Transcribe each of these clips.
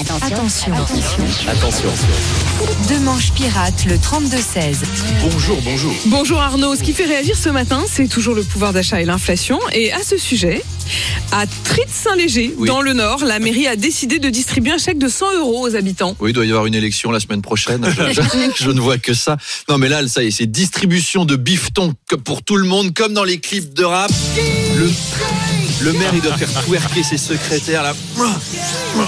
Attention. Attention. Deux manches pirates, le 32-16. Bonjour, bonjour. Bonjour Arnaud, ce qui fait réagir ce matin, c'est toujours le pouvoir d'achat et l'inflation. Et à ce sujet, à Tritte-Saint-Léger, Oui. dans le Nord, la mairie a décidé de distribuer un chèque de 100 euros aux habitants. Oui, il doit y avoir une élection la semaine prochaine. Je, je- je ne vois que ça. Non, mais là, ça y est, c'est distribution de bifton pour tout le monde, comme dans les clips de rap. Le, le maire, il doit faire twerker ses secrétaires là.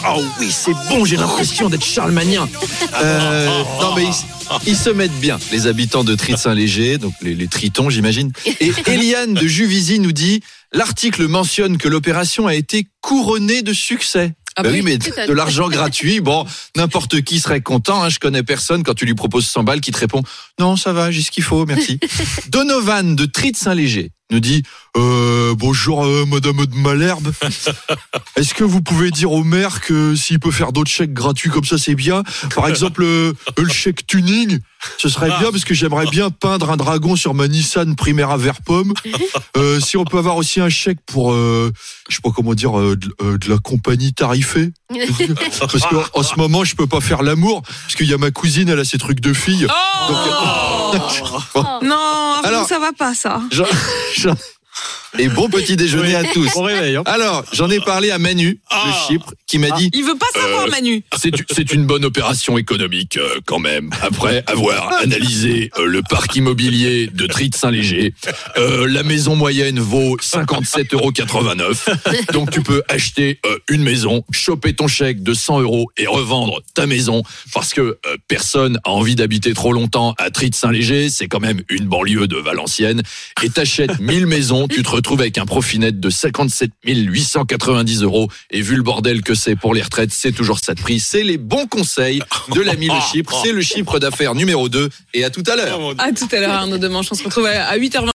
Oh oui, c'est bon, j'ai l'impression d'être Charlemagnin. Euh, non, mais ils, ils se mettent bien, les habitants de Trit-Saint-Léger, donc les, les tritons, j'imagine. Et Eliane de Juvisy nous dit l'article mentionne que l'opération a été couronnée de succès. Ah Bah bah oui, mais de l'argent gratuit, bon, n'importe qui serait content. Hein, je connais personne quand tu lui proposes 100 balles qui te répond non, ça va, j'ai ce qu'il faut, merci. Donovan de Trit-Saint-Léger nous dit euh, bonjour euh, Madame de Malherbe. Est-ce que vous pouvez dire au maire que s'il peut faire d'autres chèques gratuits comme ça, c'est bien? Par exemple, euh, le chèque tuning, ce serait bien parce que j'aimerais bien peindre un dragon sur ma Nissan Primera vert pomme. Si on peut avoir aussi un chèque pour, je sais pas comment dire, de, de la compagnie tarifée. Parce qu'en en ce moment, je peux pas faire l'amour parce qu'il y a ma cousine, elle a ses trucs de fille. Oh Non, Alors- ça va pas ça. Et bon petit déjeuner à tous. Bon réveil. Hein. Alors, j'en ai parlé à Manu de Chypre qui m'a dit Il veut pas savoir, Manu. C'est une bonne opération économique euh, quand même. Après avoir analysé euh, le parc immobilier de Tritte-Saint-Léger, euh, la maison moyenne vaut 57,89 euros. Donc tu peux acheter euh, une maison, choper ton chèque de 100 euros et revendre ta maison parce que euh, personne a envie d'habiter trop longtemps à Tritte-Saint-Léger. C'est quand même une banlieue de Valenciennes. Et t'achètes 1000 maisons, tu te retrouves avec un profit net de 57 890 euros. Et vu le bordel que c'est pour les retraites, c'est toujours ça de prix. C'est les bons conseils de l'ami le Chypre. C'est le chiffre d'affaires numéro 2. Et à tout à l'heure. À tout à l'heure, Arnaud Demanche. On se retrouve à 8h20.